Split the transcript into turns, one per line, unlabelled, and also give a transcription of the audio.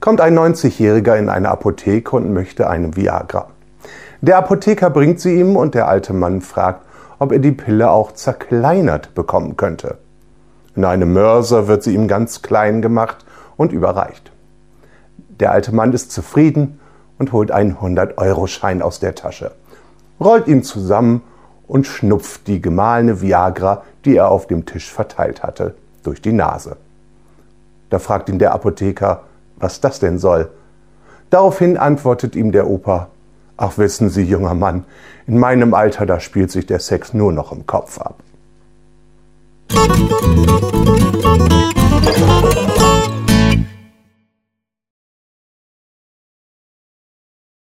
Kommt ein 90-Jähriger in eine Apotheke und möchte eine Viagra. Der Apotheker bringt sie ihm und der alte Mann fragt, ob er die Pille auch zerkleinert bekommen könnte. In einem Mörser wird sie ihm ganz klein gemacht und überreicht. Der alte Mann ist zufrieden und holt einen 100-Euro-Schein aus der Tasche, rollt ihn zusammen und schnupft die gemahlene Viagra, die er auf dem Tisch verteilt hatte, durch die Nase. Da fragt ihn der Apotheker, was das denn soll. Daraufhin antwortet ihm der Opa, ach wissen Sie, junger Mann, in meinem Alter, da spielt sich der Sex nur noch im Kopf ab. Musik